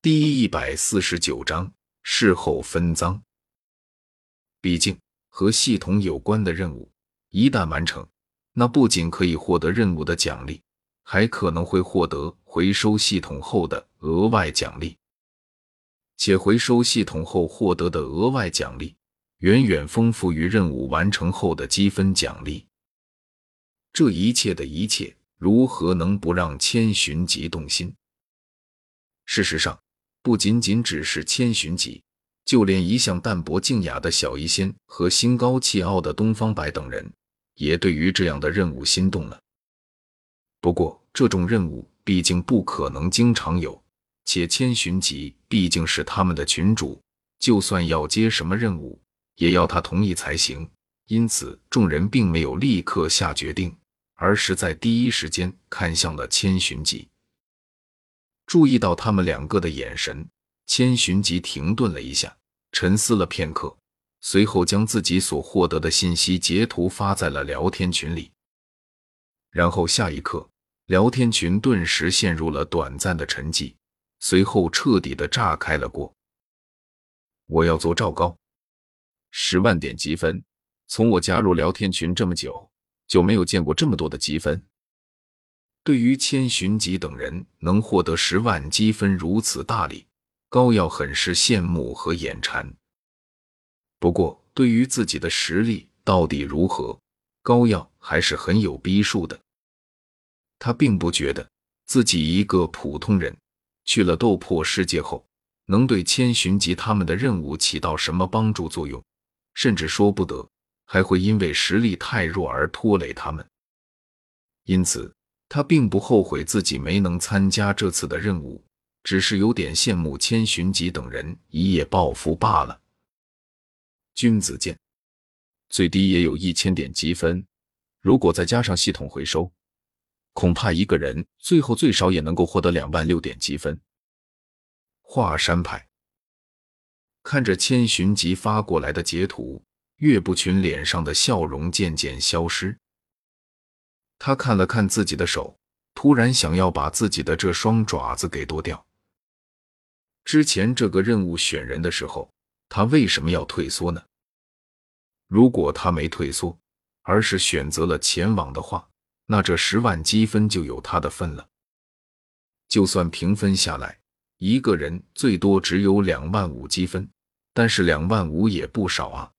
第一百四十九章事后分赃。毕竟和系统有关的任务一旦完成，那不仅可以获得任务的奖励，还可能会获得回收系统后的额外奖励。且回收系统后获得的额外奖励，远远丰富于任务完成后的积分奖励。这一切的一切，如何能不让千寻疾动心？事实上。不仅仅只是千寻疾，就连一向淡泊静雅的小医仙和心高气傲的东方白等人，也对于这样的任务心动了。不过，这种任务毕竟不可能经常有，且千寻疾毕竟是他们的群主，就算要接什么任务，也要他同意才行。因此，众人并没有立刻下决定，而是在第一时间看向了千寻疾。注意到他们两个的眼神，千寻疾停顿了一下，沉思了片刻，随后将自己所获得的信息截图发在了聊天群里。然后下一刻，聊天群顿时陷入了短暂的沉寂，随后彻底的炸开了锅。我要做赵高，十万点积分，从我加入聊天群这么久，就没有见过这么多的积分。对于千寻疾等人能获得十万积分如此大礼，高耀很是羡慕和眼馋。不过，对于自己的实力到底如何，高耀还是很有逼数的。他并不觉得自己一个普通人去了斗破世界后，能对千寻疾他们的任务起到什么帮助作用，甚至说不得还会因为实力太弱而拖累他们。因此。他并不后悔自己没能参加这次的任务，只是有点羡慕千寻疾等人一夜暴富罢了。君子剑最低也有一千点积分，如果再加上系统回收，恐怕一个人最后最少也能够获得两万六点积分。华山派看着千寻疾发过来的截图，岳不群脸上的笑容渐渐消失。他看了看自己的手，突然想要把自己的这双爪子给剁掉。之前这个任务选人的时候，他为什么要退缩呢？如果他没退缩，而是选择了前往的话，那这十万积分就有他的份了。就算平分下来，一个人最多只有两万五积分，但是两万五也不少啊。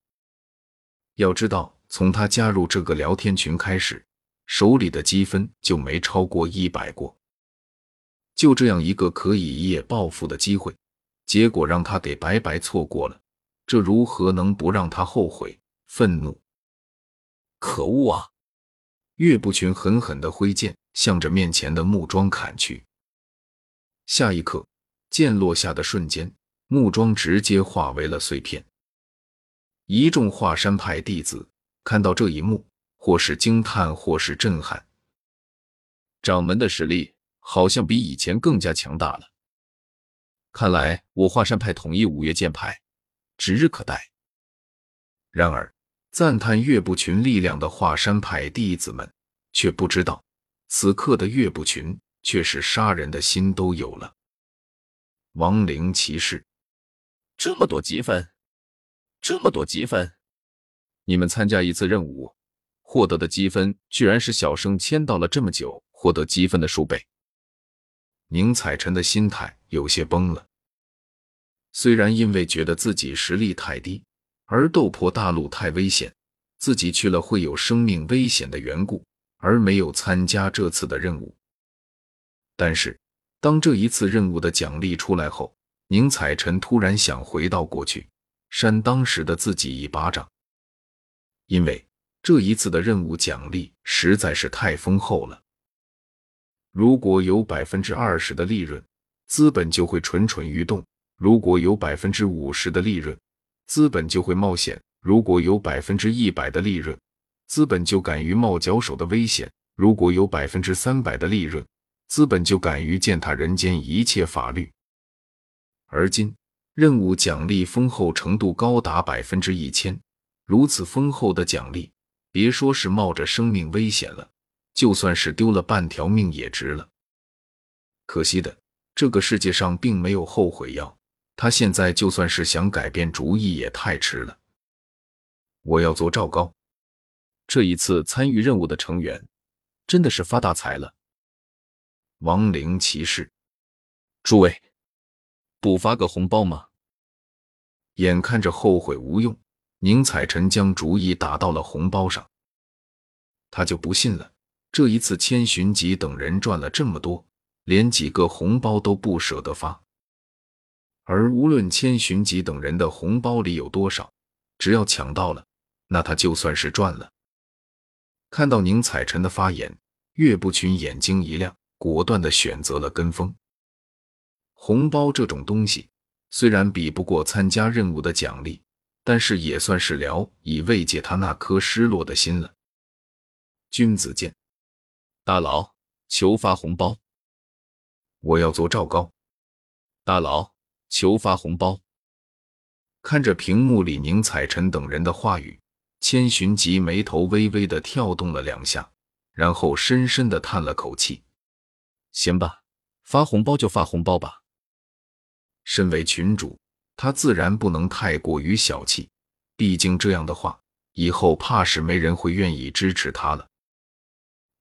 要知道，从他加入这个聊天群开始。手里的积分就没超过一百过，就这样一个可以一夜暴富的机会，结果让他给白白错过了，这如何能不让他后悔、愤怒？可恶啊！岳不群狠狠的挥剑，向着面前的木桩砍去。下一刻，剑落下的瞬间，木桩直接化为了碎片。一众华山派弟子看到这一幕。或是惊叹，或是震撼。掌门的实力好像比以前更加强大了。看来我华山派统一五岳剑派指日可待。然而，赞叹岳不群力量的华山派弟子们却不知道，此刻的岳不群却是杀人的心都有了。亡灵骑士，这么多积分，这么多积分，你们参加一次任务。获得的积分居然是小生签到了这么久获得积分的数倍。宁采臣的心态有些崩了。虽然因为觉得自己实力太低，而斗破大陆太危险，自己去了会有生命危险的缘故，而没有参加这次的任务。但是，当这一次任务的奖励出来后，宁采臣突然想回到过去，扇当时的自己一巴掌，因为。这一次的任务奖励实在是太丰厚了。如果有百分之二十的利润，资本就会蠢蠢欲动；如果有百分之五十的利润，资本就会冒险；如果有百分之一百的利润，资本就敢于冒脚手的危险；如果有百分之三百的利润，资本就敢于践踏人间一切法律。而今，任务奖励丰厚程度高达百分之一千，如此丰厚的奖励。别说是冒着生命危险了，就算是丢了半条命也值了。可惜的，这个世界上并没有后悔药，他现在就算是想改变主意也太迟了。我要做赵高，这一次参与任务的成员真的是发大财了。亡灵骑士，诸位，不发个红包吗？眼看着后悔无用，宁采臣将主意打到了红包上。他就不信了，这一次千寻疾等人赚了这么多。连几个红包都不舍得发，而无论千寻疾等人的红包里有多少，只要抢到了，那他就算是赚了。看到宁采臣的发言，岳不群眼睛一亮，果断的选择了跟风。红包这种东西，虽然比不过参加任务的奖励，但是也算是聊以慰藉他那颗失落的心了。君子剑，大佬求发红包。我要做赵高，大佬求发红包。看着屏幕里宁采臣等人的话语，千寻疾眉头微微的跳动了两下，然后深深的叹了口气：“行吧，发红包就发红包吧。”身为群主，他自然不能太过于小气，毕竟这样的话，以后怕是没人会愿意支持他了。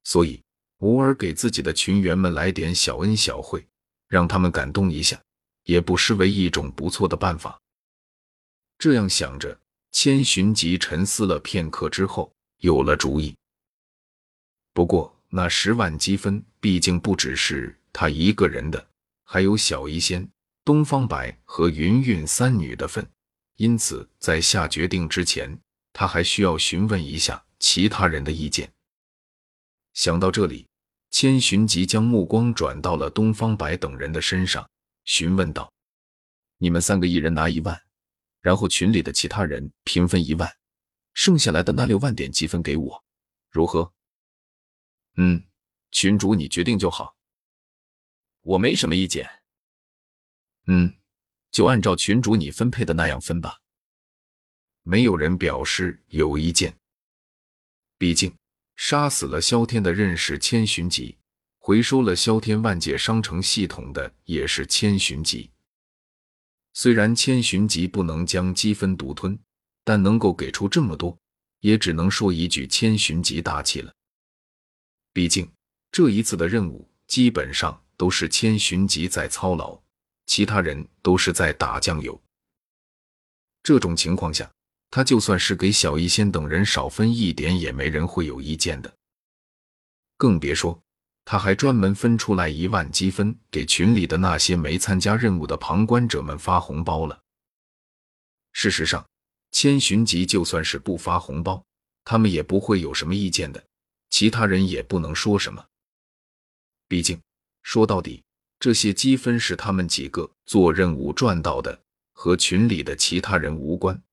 所以。偶尔给自己的群员们来点小恩小惠，让他们感动一下，也不失为一种不错的办法。这样想着，千寻疾沉思了片刻之后，有了主意。不过，那十万积分毕竟不只是他一个人的，还有小医仙、东方白和云云三女的份，因此在下决定之前，他还需要询问一下其他人的意见。想到这里。千寻疾将目光转到了东方白等人的身上，询问道：“你们三个一人拿一万，然后群里的其他人平分一万，剩下来的那六万点积分给我，如何？”“嗯，群主你决定就好，我没什么意见。”“嗯，就按照群主你分配的那样分吧。”没有人表示有意见，毕竟。杀死了萧天的认识千寻疾，回收了萧天万界商城系统的也是千寻疾。虽然千寻疾不能将积分独吞，但能够给出这么多，也只能说一句千寻疾大气了。毕竟这一次的任务基本上都是千寻疾在操劳，其他人都是在打酱油。这种情况下。他就算是给小医仙等人少分一点，也没人会有意见的。更别说他还专门分出来一万积分给群里的那些没参加任务的旁观者们发红包了。事实上，千寻疾就算是不发红包，他们也不会有什么意见的，其他人也不能说什么。毕竟说到底，这些积分是他们几个做任务赚到的，和群里的其他人无关。